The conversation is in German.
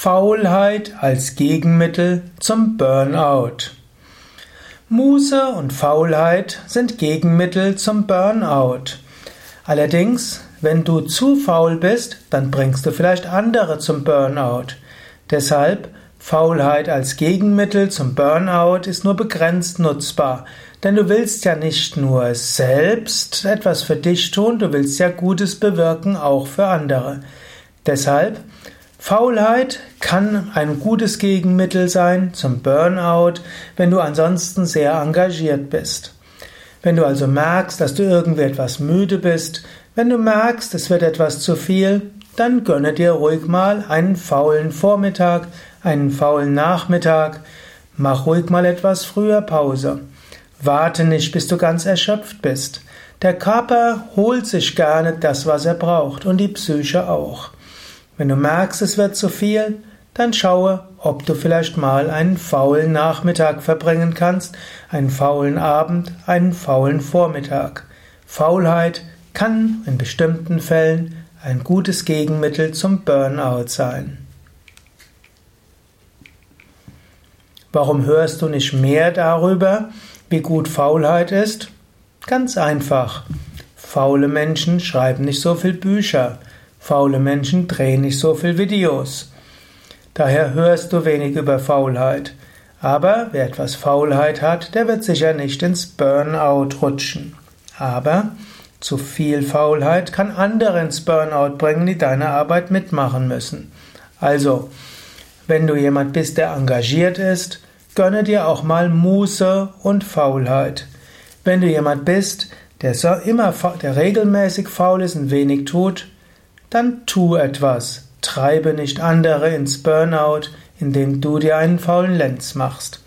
Faulheit als Gegenmittel zum Burnout. Muße und Faulheit sind Gegenmittel zum Burnout. Allerdings, wenn du zu faul bist, dann bringst du vielleicht andere zum Burnout. Deshalb Faulheit als Gegenmittel zum Burnout ist nur begrenzt nutzbar, denn du willst ja nicht nur selbst etwas für dich tun, du willst ja Gutes bewirken auch für andere. Deshalb Faulheit kann ein gutes Gegenmittel sein zum Burnout, wenn du ansonsten sehr engagiert bist. Wenn du also merkst, dass du irgendwie etwas müde bist, wenn du merkst, es wird etwas zu viel, dann gönne dir ruhig mal einen faulen Vormittag, einen faulen Nachmittag, mach ruhig mal etwas früher Pause. Warte nicht, bis du ganz erschöpft bist. Der Körper holt sich gerne das, was er braucht, und die Psyche auch. Wenn du merkst, es wird zu viel, dann schaue, ob du vielleicht mal einen faulen Nachmittag verbringen kannst, einen faulen Abend, einen faulen Vormittag. Faulheit kann in bestimmten Fällen ein gutes Gegenmittel zum Burnout sein. Warum hörst du nicht mehr darüber, wie gut Faulheit ist? Ganz einfach. Faule Menschen schreiben nicht so viel Bücher. Faule Menschen drehen nicht so viel Videos. Daher hörst du wenig über Faulheit. Aber wer etwas Faulheit hat, der wird sicher nicht ins Burnout rutschen. Aber zu viel Faulheit kann andere ins Burnout bringen, die deine Arbeit mitmachen müssen. Also, wenn du jemand bist, der engagiert ist, gönne dir auch mal Muße und Faulheit. Wenn du jemand bist, der immer, der regelmäßig faul ist und wenig tut, dann tu etwas. Treibe nicht andere ins Burnout, indem du dir einen faulen Lenz machst.